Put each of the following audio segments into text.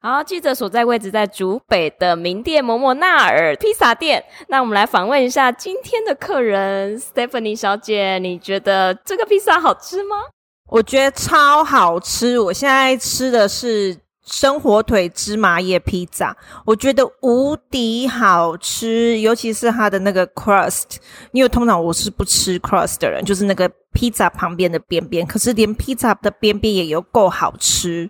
好，记者所在位置在竹北的名店摩摩纳尔披萨店。那我们来访问一下今天的客人 Stephanie 小姐，你觉得这个披萨好吃吗？我觉得超好吃。我现在吃的是生火腿芝麻叶披萨，我觉得无敌好吃，尤其是它的那个 crust。因为通常我是不吃 crust 的人，就是那个披萨旁边的边边，可是连披萨的边边也有够好吃。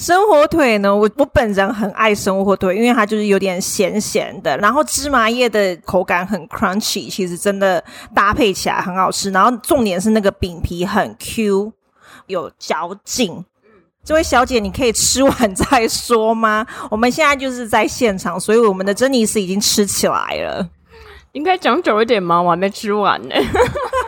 生火腿呢，我我本人很爱生火腿，因为它就是有点咸咸的，然后芝麻叶的口感很 crunchy，其实真的搭配起来很好吃。然后重点是那个饼皮很 Q，有嚼劲。这位小姐，你可以吃完再说吗？我们现在就是在现场，所以我们的珍妮斯已经吃起来了。应该讲久一点吗？我还没吃完呢。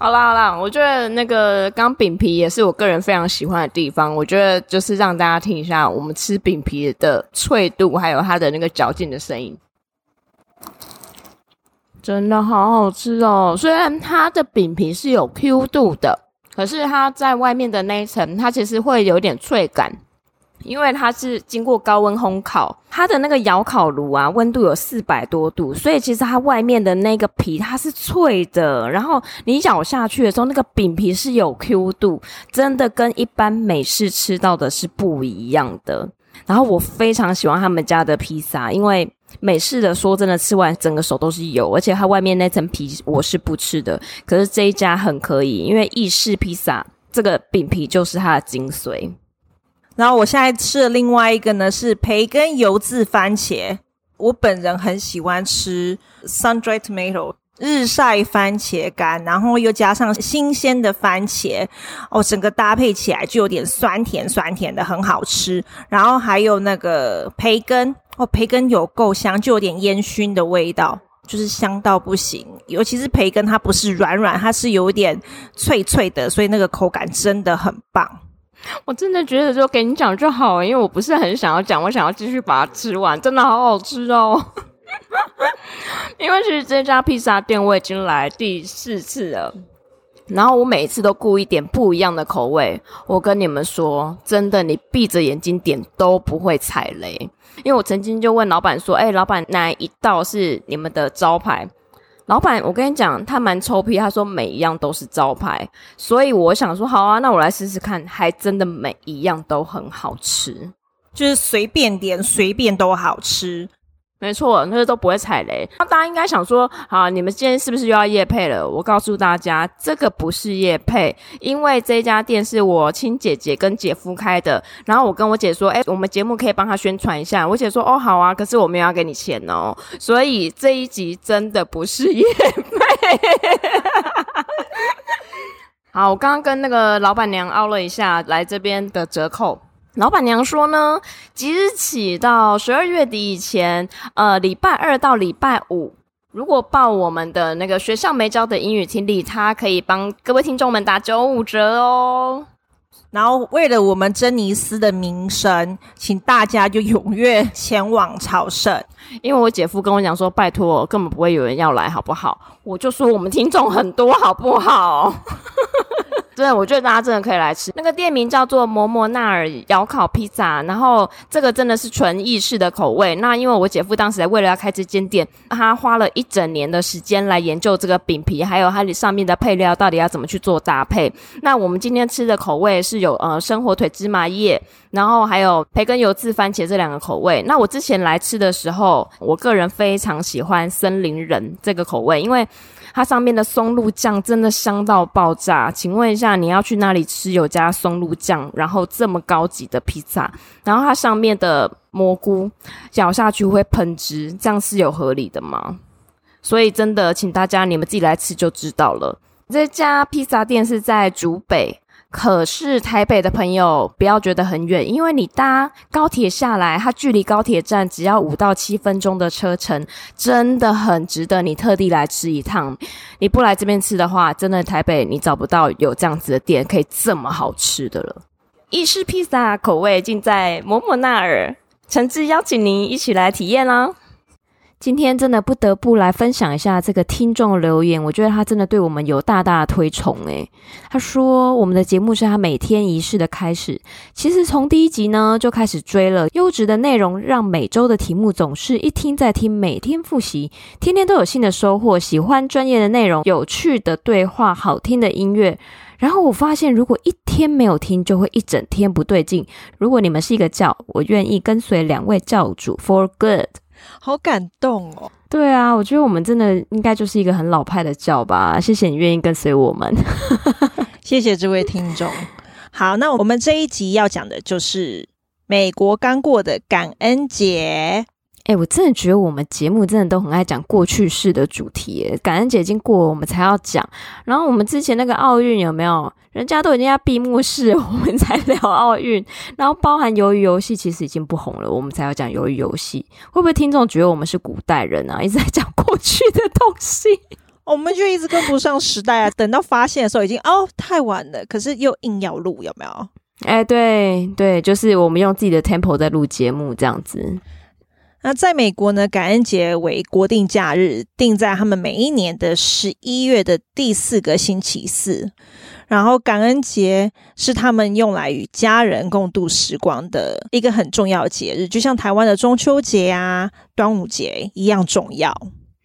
好啦好啦，我觉得那个刚饼皮也是我个人非常喜欢的地方。我觉得就是让大家听一下我们吃饼皮的脆度，还有它的那个嚼劲的声音，真的好好吃哦！虽然它的饼皮是有 Q 度的，可是它在外面的那一层，它其实会有点脆感。因为它是经过高温烘烤，它的那个窑烤炉啊，温度有四百多度，所以其实它外面的那个皮它是脆的，然后你咬下去的时候，那个饼皮是有 Q 度，真的跟一般美式吃到的是不一样的。然后我非常喜欢他们家的披萨，因为美式的说真的吃完整个手都是油，而且它外面那层皮我是不吃的，可是这一家很可以，因为意式披萨这个饼皮就是它的精髓。然后我现在吃的另外一个呢是培根油渍番茄，我本人很喜欢吃 sun-dried tomato 日晒番茄干，然后又加上新鲜的番茄，哦，整个搭配起来就有点酸甜酸甜的，很好吃。然后还有那个培根，哦，培根有够香，就有点烟熏的味道，就是香到不行。尤其是培根，它不是软软，它是有点脆脆的，所以那个口感真的很棒。我真的觉得就给你讲就好，因为我不是很想要讲，我想要继续把它吃完，真的好好吃哦。因为其实这家披萨店我已经来第四次了，然后我每一次都故意点不一样的口味。我跟你们说，真的，你闭着眼睛点都不会踩雷。因为我曾经就问老板说：“哎，老板，哪一道是你们的招牌？”老板，我跟你讲，他蛮臭屁，他说每一样都是招牌，所以我想说，好啊，那我来试试看，还真的每一样都很好吃，就是随便点，随便都好吃。没错，那个都不会踩雷。那大家应该想说，好，你们今天是不是又要业配了？我告诉大家，这个不是业配，因为这家店是我亲姐姐跟姐夫开的。然后我跟我姐说，哎，我们节目可以帮他宣传一下。我姐说，哦，好啊，可是我们要给你钱哦。所以这一集真的不是业配。好，我刚刚跟那个老板娘凹了一下，来这边的折扣。老板娘说呢，即日起到十二月底以前，呃，礼拜二到礼拜五，如果报我们的那个学校没教的英语听力，他可以帮各位听众们打九五折哦。然后为了我们珍妮斯的名声，请大家就踊跃前往朝圣。因为我姐夫跟我讲说，拜托，根本不会有人要来，好不好？我就说我们听众很多，好不好？真的，我觉得大家真的可以来吃。那个店名叫做摩摩纳尔窑烤披萨，然后这个真的是纯意式的口味。那因为我姐夫当时为了要开这间店，他花了一整年的时间来研究这个饼皮，还有它上面的配料到底要怎么去做搭配。那我们今天吃的口味是有呃生火腿芝麻叶，然后还有培根油渍番茄这两个口味。那我之前来吃的时候，我个人非常喜欢森林人这个口味，因为它上面的松露酱真的香到爆炸，请问一下，你要去那里吃有加松露酱，然后这么高级的披萨，然后它上面的蘑菇咬下去会喷汁，这样是有合理的吗？所以真的，请大家你们自己来吃就知道了。这家披萨店是在竹北。可是台北的朋友不要觉得很远，因为你搭高铁下来，它距离高铁站只要五到七分钟的车程，真的很值得你特地来吃一趟。你不来这边吃的话，真的台北你找不到有这样子的店可以这么好吃的了。意式披萨口味尽在摩摩纳尔，诚挚邀请您一起来体验啦！今天真的不得不来分享一下这个听众留言，我觉得他真的对我们有大大推崇诶。他说我们的节目是他每天仪式的开始，其实从第一集呢就开始追了，优质的内容让每周的题目总是一听再听，每天复习，天天都有新的收获。喜欢专业的内容，有趣的对话，好听的音乐。然后我发现，如果一天没有听，就会一整天不对劲。如果你们是一个教，我愿意跟随两位教主 for good。好感动哦！对啊，我觉得我们真的应该就是一个很老派的教吧。谢谢你愿意跟随我们，谢谢这位听众。好，那我们这一集要讲的就是美国刚过的感恩节。哎，我真的觉得我们节目真的都很爱讲过去式的主题。感恩节已经过了，我们才要讲。然后我们之前那个奥运有没有？人家都已经要闭幕式，我们才聊奥运。然后包含鱿鱼游戏，其实已经不红了，我们才要讲鱿鱼游戏。会不会听众觉得我们是古代人啊？一直在讲过去的东西，我们就一直跟不上时代啊。等到发现的时候，已经哦太晚了。可是又硬要录，有没有？哎，对对，就是我们用自己的 tempo 在录节目，这样子。那在美国呢，感恩节为国定假日，定在他们每一年的十一月的第四个星期四。然后，感恩节是他们用来与家人共度时光的一个很重要的节日，就像台湾的中秋节啊、端午节一样重要。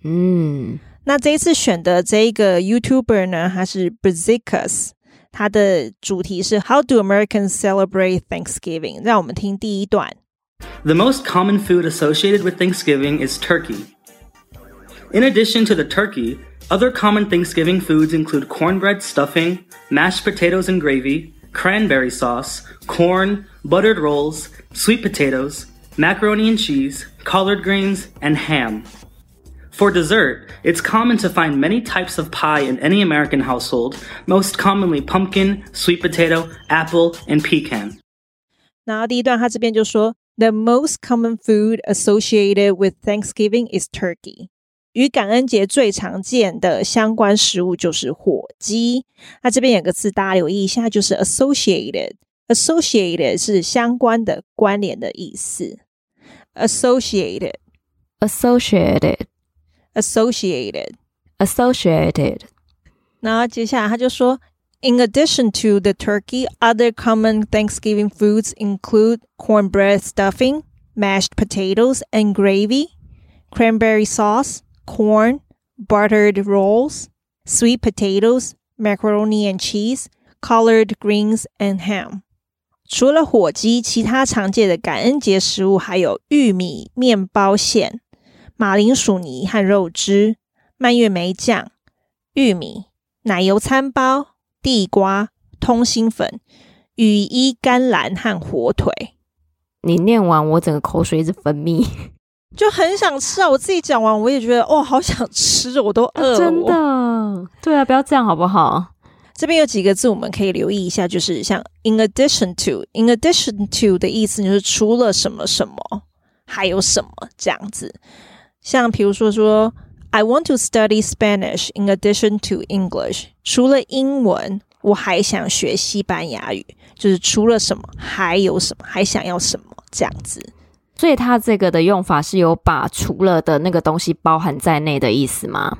嗯，那这一次选的这一个 YouTuber 呢，他是 Brazicus，他的主题是 How do Americans celebrate Thanksgiving？让我们听第一段。The most common food associated with Thanksgiving is turkey. In addition to the turkey, other common Thanksgiving foods include cornbread stuffing, mashed potatoes and gravy, cranberry sauce, corn, buttered rolls, sweet potatoes, macaroni and cheese, collard greens, and ham. For dessert, it's common to find many types of pie in any American household, most commonly pumpkin, sweet potato, apple, and pecan. 然后第一段他这边就说 The most common food associated with Thanksgiving is turkey. 与感恩节最常见的相关食物就是火鸡。那这边有个字，大家留意一下，就是 associated。associated 是相关的、关联的意思。associated, associated, associated, associated。然后接下来他就说。 In addition to the turkey, other common Thanksgiving foods include cornbread stuffing, mashed potatoes and gravy, cranberry sauce, corn, buttered rolls, sweet potatoes, macaroni and cheese, collard greens, and ham. 除了火鸡，其他常见的感恩节食物还有玉米面包馅、马铃薯泥和肉汁、蔓越莓酱、玉米、奶油餐包。 地瓜、通心粉、羽衣甘蓝和火腿。你念完，我整个口水一直分泌，就很想吃啊！我自己讲完，我也觉得哇，好想吃，我都饿了。真的，对啊，不要这样好不好？这边有几个字我们可以留意一下，就是像 in addition to，in addition to 的意思就是除了什么什么，还有什么这样子。像比如说说。I want to study Spanish in addition to English。除了英文，我还想学西班牙语。就是除了什么，还有什么，还想要什么这样子。所以它这个的用法是有把除了的那个东西包含在内的意思吗？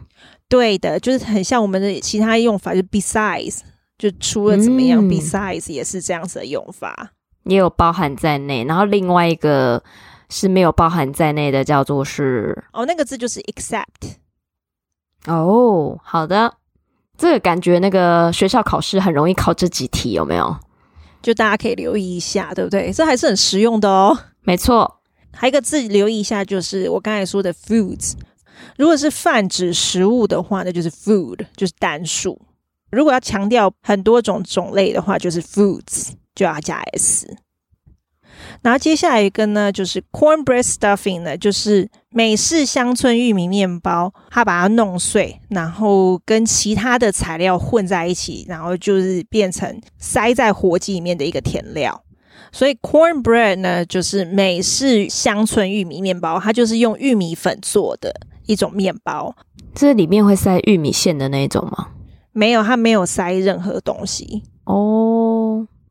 对的，就是很像我们的其他用法，就 besides，就除了怎么样，嗯，besides 也是这样子的用法，也有包含在内。然后另外一个是没有包含在内的，叫做是哦，那个字就是 except。哦，好的，这个感觉那个学校考试很容易考这几题，有没有？就大家可以留意一下，对不对？这还是很实用的哦。没错，还有一个字留意一下，就是我刚才说的 foods。如果是泛指食物的话，那就是 food，就是单数；如果要强调很多种种类的话，就是 foods，就要加 s。然后接下来一个呢，就是 cornbread stuffing 呢，就是美式乡村玉米面包，它把它弄碎，然后跟其他的材料混在一起，然后就是变成塞在火鸡里面的一个填料。所以 cornbread 呢，就是美式乡村玉米面包，它就是用玉米粉做的一种面包。这里面会塞玉米馅的那种吗？没有，它没有塞任何东西哦。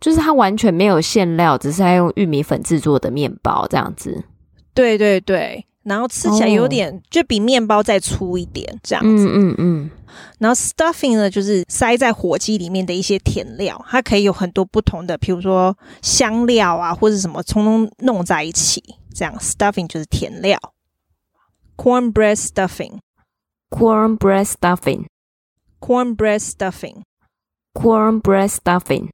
就是它完全没有馅料，只是在用玉米粉制作的面包这样子。对对对，然后吃起来有点、oh. 就比面包再粗一点这样子。嗯嗯嗯。然后 stuffing 呢，就是塞在火鸡里面的一些甜料，它可以有很多不同的，比如说香料啊，或者什么，通通弄在一起。这样 stuffing 就是甜料。cornbread stuffing，cornbread stuffing，cornbread stuffing，cornbread stuffing。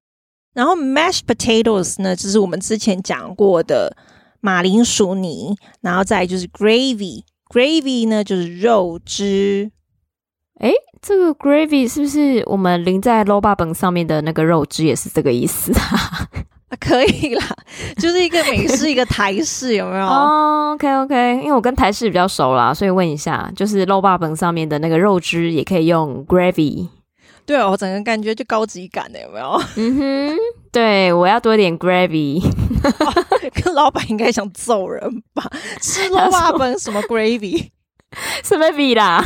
然后 mashed potatoes 呢，就是我们之前讲过的马铃薯泥，然后再就是 gravy，gravy 呢就是肉汁。诶，这个 gravy 是不是我们淋在肉霸本上面的那个肉汁也是这个意思啊？可以啦，就是一个美式，一个台式，有没有？哦，OK OK，因为我跟台式比较熟啦，所以问一下，就是本上面的那个肉汁也可以用 gravy。对哦，我整个感觉就高级感的，有没有？嗯哼，对，我要多一点 gravy。跟老板应该想揍人吧？吃肉霸本什么 gravy？什么比啦？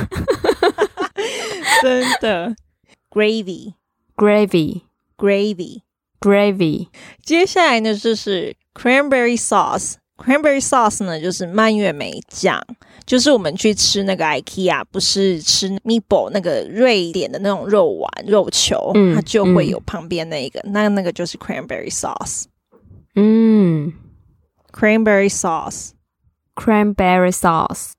真的，gravy，gravy，gravy。Gravy，接下来呢就是 cranberry sauce。Cranberry sauce 呢就是蔓越莓酱，就是我们去吃那个 IKEA，不是吃 meatball 那个瑞典的那种肉丸、肉球，嗯、它就会有旁边那个，嗯、那那个就是 cranberry sauce。嗯，cranberry sauce，cranberry sauce。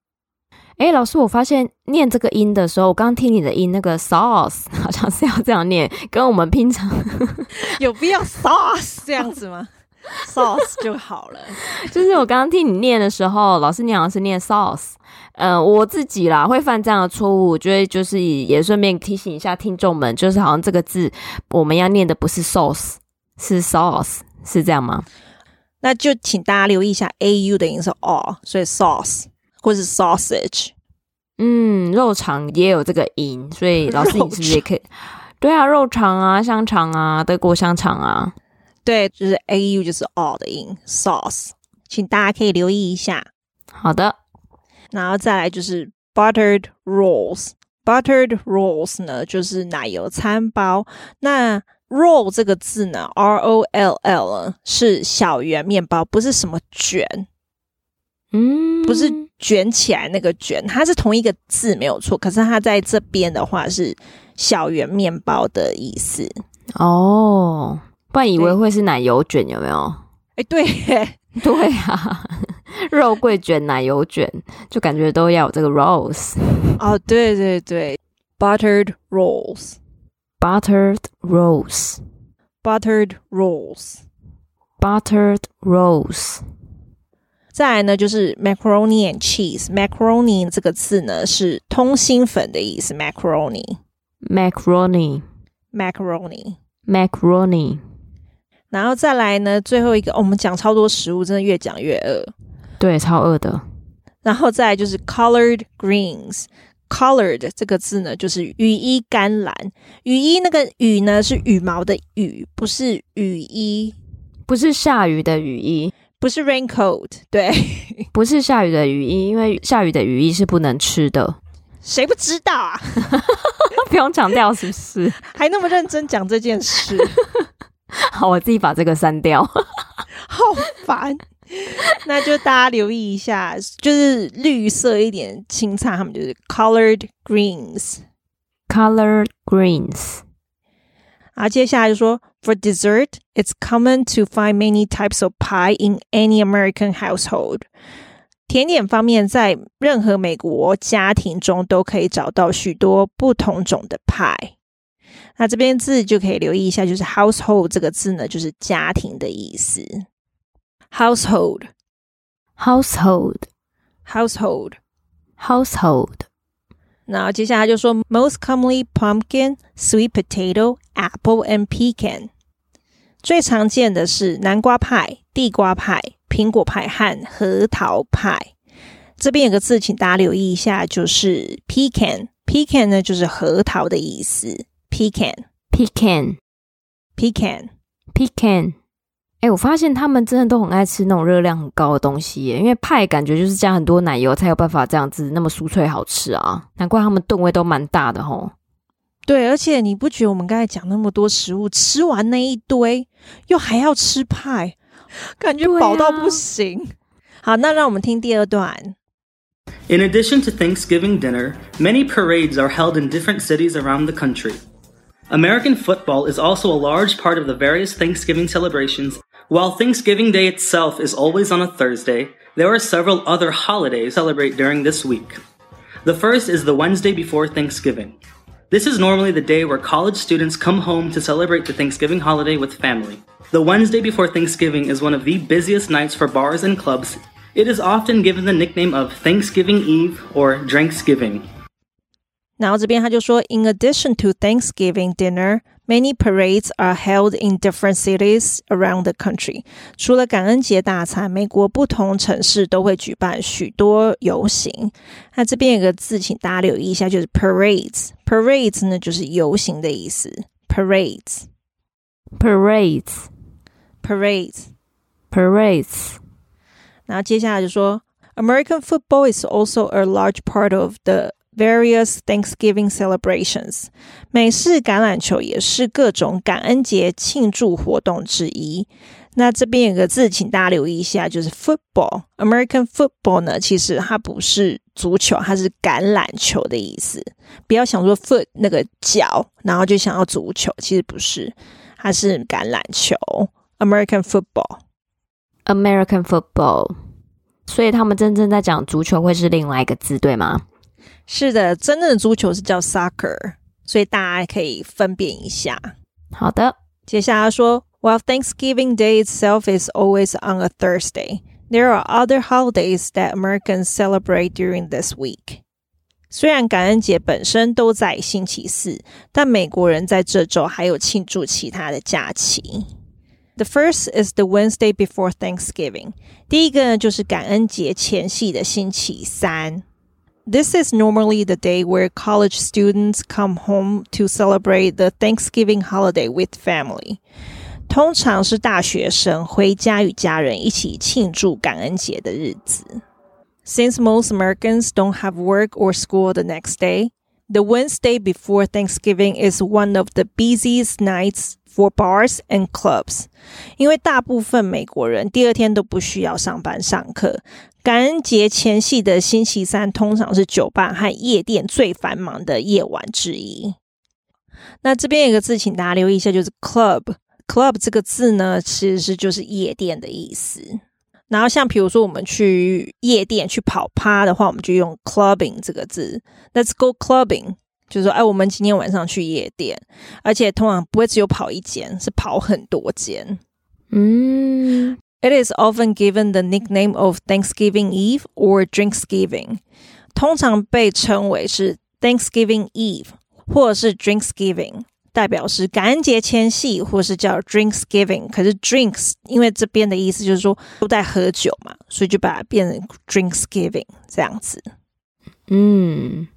哎，老师，我发现念这个音的时候，我刚刚听你的音，那个 sauce 好像是要这样念，跟我们平常 有必要 sauce 这样子吗？sauce 就好了。就是我刚刚听你念的时候，老师你好像是念 sauce，呃，我自己啦会犯这样的错误，我觉得就是也顺便提醒一下听众们，就是好像这个字我们要念的不是 sauce，是 sauce，是这样吗？那就请大家留意一下 a u 的音是 o，所以 sauce。或是 sausage，嗯，肉肠也有这个音，所以老师你是不是也可以？对啊，肉肠啊，香肠啊，德国香肠啊，对，就是 a u 就是 all 的音，sauce，请大家可以留意一下。好的，然后再来就是 buttered rolls，buttered rolls 呢就是奶油餐包。那 roll 这个字呢，r o l l 是小圆面包，不是什么卷。嗯，不是卷起来那个卷，它是同一个字没有错，可是它在这边的话是小圆面包的意思哦，不然以为会是奶油卷有没有？哎，对耶，对啊，肉桂卷、奶油卷，就感觉都要有这个 rolls 哦，对对对，buttered rolls，buttered rolls，buttered rolls，buttered rolls。再来呢，就是 macaroni and cheese。macaroni 这个字呢是通心粉的意思。macaroni，macaroni，macaroni，macaroni。然后再来呢，最后一个，哦，我们讲超多食物，真的越讲越饿。对，超饿的。然后再来就是 colored greens。collared 这个字呢，就是羽衣甘蓝。羽衣那个羽呢是羽毛的羽，不是雨衣，不是下雨的雨衣。不是 raincoat，对，不是下雨的雨衣，因为下雨的雨衣是不能吃的。谁不知道啊？不用强调，是不是？还那么认真讲这件事？好，我自己把这个删掉。好烦。那就大家留意一下，就是绿色一点青菜，他们就是 colored greens，colored greens。啊接下来就说，For dessert, it's common to find many types of pie in any American household。甜点方面，在任何美国家庭中都可以找到许多不同种的派。那这边字就可以留意一下，就是 household 这个字呢，就是家庭的意思。household household household household 那接下来就说，most commonly pumpkin, sweet potato, apple and pecan。最常见的是南瓜派、地瓜派、苹果派和核桃派。这边有个字，请大家留意一下，就是 pecan。pecan 呢，就是核桃的意思。pecan，pecan，pecan，pecan。哎，我发现他们真的都很爱吃那种热量很高的东西耶，因为派感觉就是加很多奶油才有办法这样子那么酥脆好吃啊，难怪他们吨位都蛮大的吼。对，而且你不觉得我们刚才讲那么多食物，吃完那一堆又还要吃派，感觉饱到不行。啊、好，那让我们听第二段。In addition to Thanksgiving dinner, many parades are held in different cities around the country. American football is also a large part of the various Thanksgiving celebrations. While Thanksgiving Day itself is always on a Thursday, there are several other holidays celebrate during this week. The first is the Wednesday before Thanksgiving. This is normally the day where college students come home to celebrate the Thanksgiving holiday with family. The Wednesday before Thanksgiving is one of the busiest nights for bars and clubs. It is often given the nickname of Thanksgiving Eve or Drinksgiving. 然后这边他就说，In addition to Thanksgiving dinner, many parades are held in different cities around the country. 除了感恩节大餐，美国不同城市都会举办许多游行。那这边有个字，请大家留意一下，就是 parades。parades 呢，就是游行的意思。parades, parades, parades, parades。然后接下来就说，American football is also a large part of the various Thanksgiving celebrations。美式橄榄球也是各种感恩节庆祝活动之一。那这边有个字，请大家留意一下，就是 football。American football 呢，其实它不是足球，它是橄榄球的意思。不要想说 foot 那个脚，然后就想要足球，其实不是，它是橄榄球。American football，American football。所以他们真正在讲足球会是另外一个字，对吗？是的，真正的足球是叫 soccer，所以大家可以分辨一下。好的，接下来说，While Thanksgiving Day itself is always on a Thursday, there are other holidays that Americans celebrate during this week. 虽然感恩节本身都在星期四，但美国人在这周还有庆祝其他的假期。The first is the Wednesday before Thanksgiving. 第一个呢，就是感恩节前夕的星期三。This is normally the day where college students come home to celebrate the Thanksgiving holiday with family. 通常是大学生回家与家人一起庆祝感恩节的日子。Since most Americans don't have work or school the next day, the Wednesday before Thanksgiving is one of the busiest nights for bars and clubs. 因为大部分美国人第二天都不需要上班上课。感恩节前夕的星期三，通常是酒吧和夜店最繁忙的夜晚之一。那这边有个字，请大家留意一下，就是 club。club 这个字呢，其实是就是夜店的意思。然后像比如说我们去夜店去跑趴的话，我们就用 clubbing 这个字。Let's go clubbing，就是说，哎，我们今天晚上去夜店，而且通常不会只有跑一间，是跑很多间。嗯。It is often given the nickname of Thanksgiving Eve or Drinksgiving，通常被称为是 Thanksgiving Eve 或者是 Drinksgiving，代表是感恩节前夕，或是叫 Drinksgiving。可是 Drinks 因为这边的意思就是说都在喝酒嘛，所以就把它变成 Drinksgiving 这样子。嗯。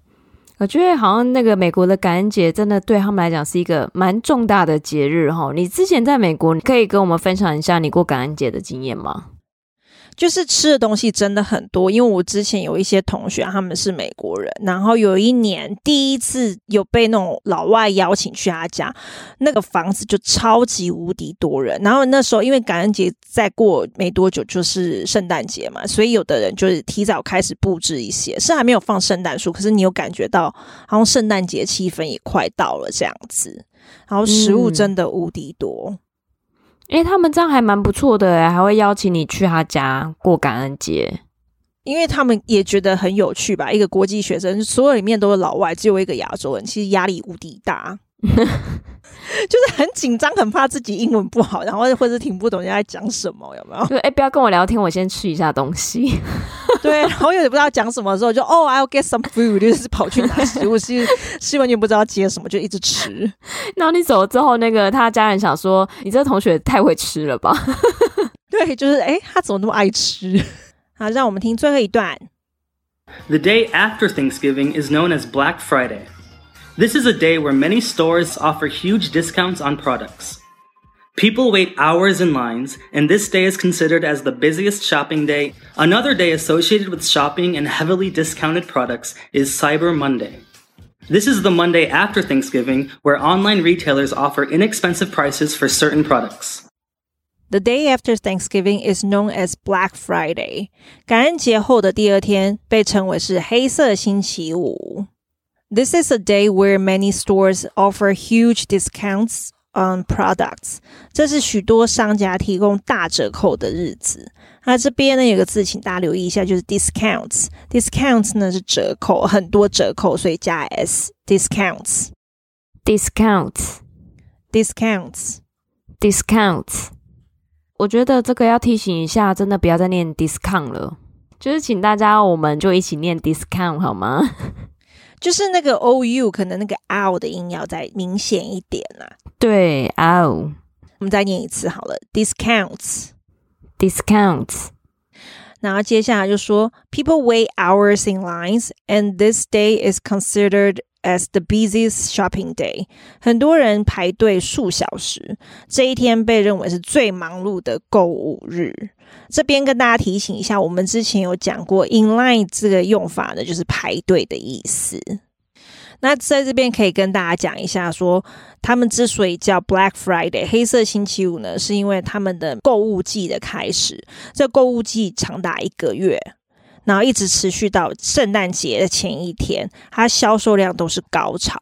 我觉得好像那个美国的感恩节真的对他们来讲是一个蛮重大的节日哈。你之前在美国，你可以跟我们分享一下你过感恩节的经验吗？就是吃的东西真的很多，因为我之前有一些同学他们是美国人，然后有一年第一次有被那种老外邀请去他家，那个房子就超级无敌多人。然后那时候因为感恩节再过没多久就是圣诞节嘛，所以有的人就是提早开始布置一些，是还没有放圣诞树，可是你有感觉到好像圣诞节气氛也快到了这样子，然后食物真的无敌多。嗯诶，他们这样还蛮不错的诶，还会邀请你去他家过感恩节，因为他们也觉得很有趣吧。一个国际学生，所有里面都是老外，只有一个亚洲人，其实压力无敌大。就是很紧张，很怕自己英文不好，然后或者听不懂人家在讲什么，有没有？对，哎，不要跟我聊天，我先吃一下东西。对，然后有点不知道讲什么的时候，就哦，I'll get some food，就是跑去拿食物，是是完全不知道接什么，就一直吃。然后你走了之后，那个他家人想说，你这个同学太会吃了吧？对，就是哎，他怎么那么爱吃？好，让我们听最后一段。The day after Thanksgiving is known as Black Friday. This is a day where many stores offer huge discounts on products. People wait hours in lines, and this day is considered as the busiest shopping day. Another day associated with shopping and heavily discounted products is Cyber Monday. This is the Monday after Thanksgiving where online retailers offer inexpensive prices for certain products. The day after Thanksgiving is known as Black Friday。感恩节后的第二天被称为是黑色星期五。This is a day where many stores offer huge discounts on products。这是许多商家提供大折扣的日子。那这边呢有个字，请大家留意一下，就是 discounts。discounts 呢是折扣，很多折扣，所以加 s。discounts。discounts。discounts。discounts。我觉得这个要提醒一下，真的不要再念 discount 了，就是请大家，我们就一起念 discount 好吗？就是那个 o u 可能那个 o 的音要再明显一点啊。对，o。我们再念一次好了，discounts，discounts。然后接下来就说，people wait hours in lines，and this day is considered as the busiest shopping day，很多人排队数小时，这一天被认为是最忙碌的购物日。这边跟大家提醒一下，我们之前有讲过 in line 这个用法呢，就是排队的意思。那在这边可以跟大家讲一下说，他们之所以叫 Black Friday 黑色星期五呢，是因为他们的购物季的开始，这购物季长达一个月。然后一直持续到圣诞节的前一天，它销售量都是高潮。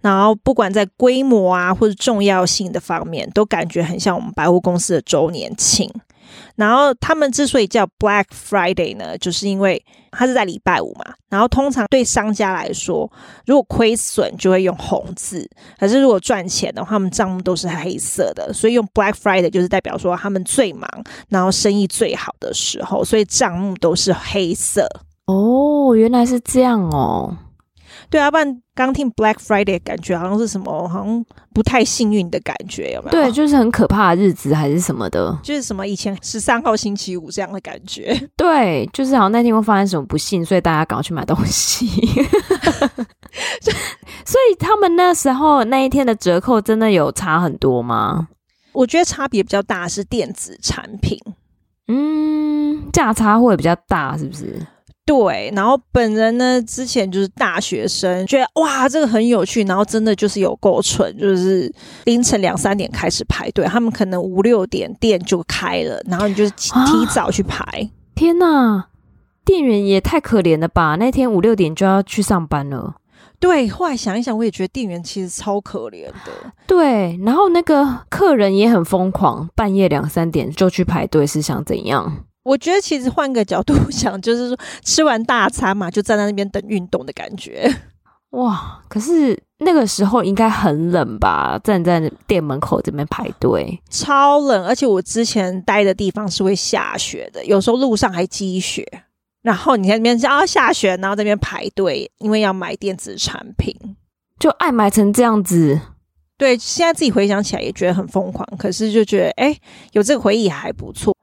然后不管在规模啊或者重要性的方面，都感觉很像我们百货公司的周年庆。然后他们之所以叫 Black Friday 呢，就是因为它是在礼拜五嘛。然后通常对商家来说，如果亏损就会用红字，可是如果赚钱的话，他们账目都是黑色的。所以用 Black Friday 就是代表说他们最忙，然后生意最好的时候，所以账目都是黑色。哦，原来是这样哦。对啊，不然刚听 Black Friday 感觉好像是什么，好像不太幸运的感觉，有没有？对，就是很可怕的日子还是什么的，就是什么以前十三号星期五这样的感觉。对，就是好像那天会发生什么不幸，所以大家赶快去买东西。所以他们那时候那一天的折扣真的有差很多吗？我觉得差别比较大是电子产品，嗯，价差会比较大，是不是？对，然后本人呢，之前就是大学生，觉得哇，这个很有趣，然后真的就是有够蠢，就是凌晨两三点开始排队，他们可能五六点店就开了，然后你就提早去排。啊、天哪，店员也太可怜了吧！那天五六点就要去上班了。对，后来想一想，我也觉得店员其实超可怜的。对，然后那个客人也很疯狂，半夜两三点就去排队，是想怎样？我觉得其实换个角度 想，就是说吃完大餐嘛，就站在那边等运动的感觉。哇！可是那个时候应该很冷吧？站在店门口这边排队，超冷。而且我之前待的地方是会下雪的，有时候路上还积雪。然后你在那边啊下雪，然后在那边排队，因为要买电子产品，就爱买成这样子。对，现在自己回想起来也觉得很疯狂，可是就觉得哎，有这个回忆还不错。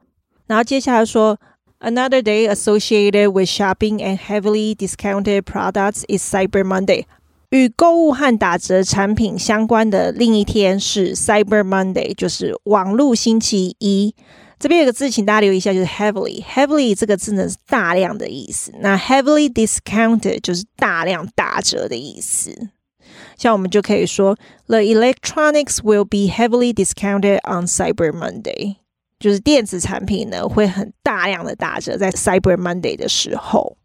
然后接下来说，Another day associated with shopping and heavily discounted products is Cyber Monday。与购物和打折产品相关的另一天是 Cyber Monday，就是网络星期一。这边有个字，请大家留意一下，就是 heavily。heavily 这个字呢是大量的意思，那 heavily discounted 就是大量打折的意思。像我们就可以说，The electronics will be heavily discounted on Cyber Monday。 就是电子产品呢，会很大量的打折，在 Cyber Monday 的时候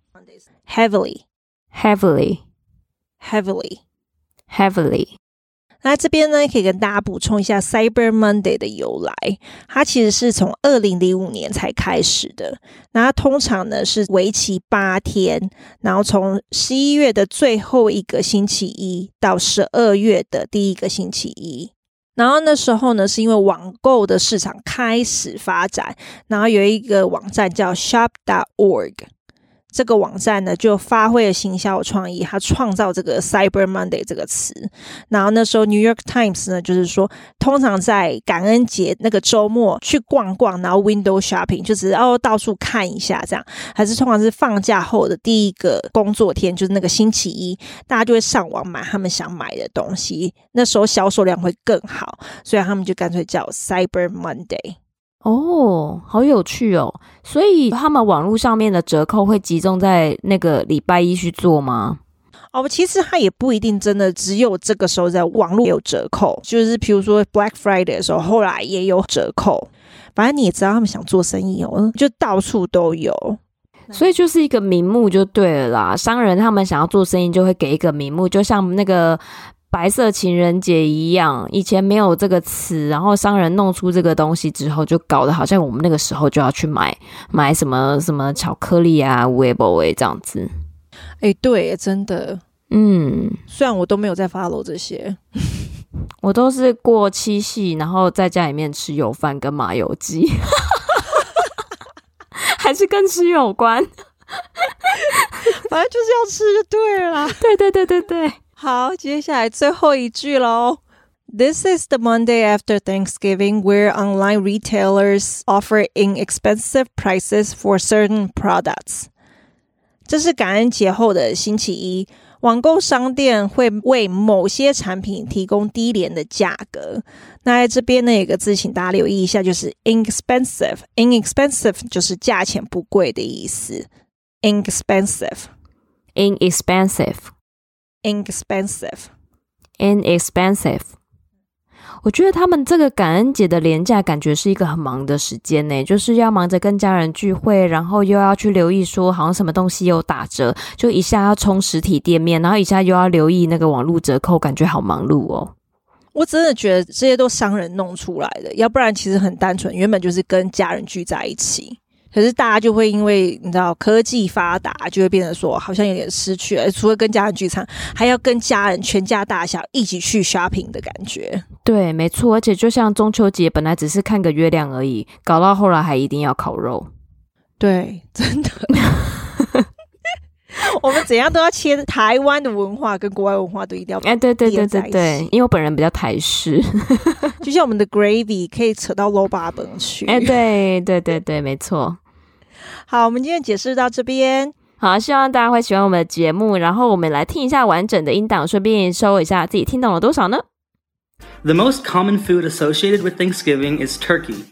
，heavily，heavily，heavily，heavily。那这边呢，可以跟大家补充一下 Cyber Monday 的由来。它其实是从二零零五年才开始的。那它通常呢是为期八天，然后从十一月的最后一个星期一到十二月的第一个星期一。然后那时候呢，是因为网购的市场开始发展，然后有一个网站叫 Shop.org。这个网站呢，就发挥了行销创意，他创造这个 Cyber Monday 这个词。然后那时候 New York Times 呢，就是说，通常在感恩节那个周末去逛逛，然后 Window Shopping 就只是哦到处看一下这样，还是通常是放假后的第一个工作天，就是那个星期一，大家就会上网买他们想买的东西，那时候销售量会更好，所以他们就干脆叫 Cyber Monday。哦，好有趣哦！所以他们网络上面的折扣会集中在那个礼拜一去做吗？哦，其实它也不一定真的只有这个时候在网络有折扣，就是譬如说 Black Friday 的时候，后来也有折扣。反正你也知道他们想做生意哦，就到处都有。所以就是一个名目就对了啦。商人他们想要做生意，就会给一个名目，就像那个白色情人节一样。以前没有这个词，然后商人弄出这个东西之后，就搞得好像我们那个时候就要去买买什么什么巧克力啊、微博诶这样子。哎、欸，对，真的，嗯，虽然我都没有在 follow 这些，我都是过七夕，然后在家里面吃油饭跟麻油鸡。还是跟吃有关，反正就是要吃就对了啦。对对对对对，好，接下来最后一句喽。This is the Monday after Thanksgiving where online retailers offer inexpensive prices for certain products。这是感恩节后的星期一。网购商店会为某些产品提供低廉的价格。那在这边呢，有个字，请大家留意一下，就是 inexpensive。inexpensive 就是价钱不贵的意思。 inexpensive，inexpensive，inexpensive。我觉得他们这个感恩节的廉假感觉是一个很忙的时间呢，就是要忙着跟家人聚会，然后又要去留意说好像什么东西有打折，就一下要冲实体店面，然后一下又要留意那个网络折扣，感觉好忙碌哦。我真的觉得这些都商人弄出来的，要不然其实很单纯，原本就是跟家人聚在一起。可是大家就会因为你知道科技发达，就会变得说好像有点失去了。除了跟家人聚餐，还要跟家人全家大小一起去 shopping 的感觉。对，没错。而且就像中秋节，本来只是看个月亮而已，搞到后来还一定要烤肉。对，真的。我们怎样都要切台湾的文化跟国外文化都一定要哎，对对对对对，因为我本人比较台式，就像我们的 gravy 可以扯到 low 八本去。哎，对对对对，没错。好，我们今天解释到这边。好，希望大家会喜欢我们的节目。然后我们来听一下完整的音档，顺便收一下自己听懂了多少呢？The most common food associated with Thanksgiving is turkey.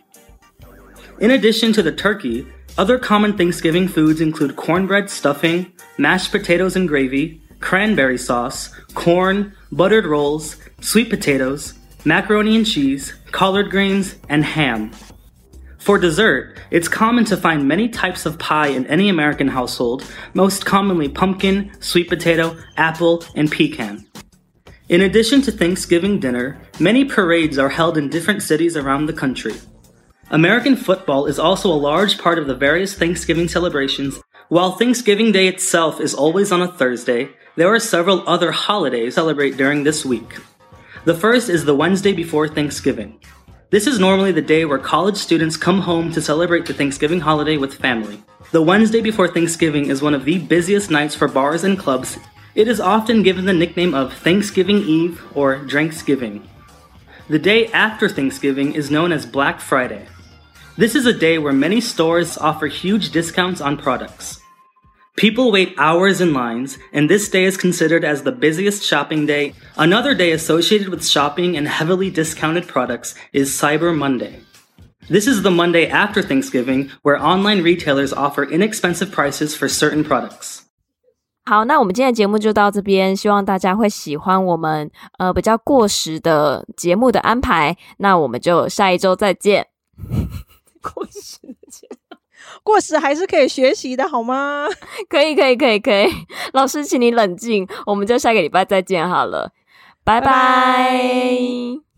In addition to the turkey, other common Thanksgiving foods include cornbread stuffing, mashed potatoes and gravy, cranberry sauce, corn, buttered rolls, sweet potatoes, macaroni and cheese, collard greens, and ham. For dessert, it's common to find many types of pie in any American household, most commonly pumpkin, sweet potato, apple, and pecan. In addition to Thanksgiving dinner, many parades are held in different cities around the country. American football is also a large part of the various Thanksgiving celebrations. While Thanksgiving Day itself is always on a Thursday, there are several other holidays celebrate during this week. The first is the Wednesday before Thanksgiving. This is normally the day where college students come home to celebrate the Thanksgiving holiday with family. The Wednesday before Thanksgiving is one of the busiest nights for bars and clubs. It is often given the nickname of Thanksgiving Eve or Drinksgiving. The day after Thanksgiving is known as Black Friday. This is a day where many stores offer huge discounts on products. People wait hours in lines, and this day is considered as the busiest shopping day. Another day associated with shopping and heavily discounted products is Cyber Monday. This is the Monday after Thanksgiving, where online retailers offer inexpensive prices for certain products. 好，那我们今天的节目就到这边，希望大家会喜欢我们呃比较过时的节目的安排。那我们就下一周再见。过时的节目。 过时还是可以学习的，好吗？可以，可以，可以，可以。老师，请你冷静，我们就下个礼拜再见好了，拜拜。拜拜。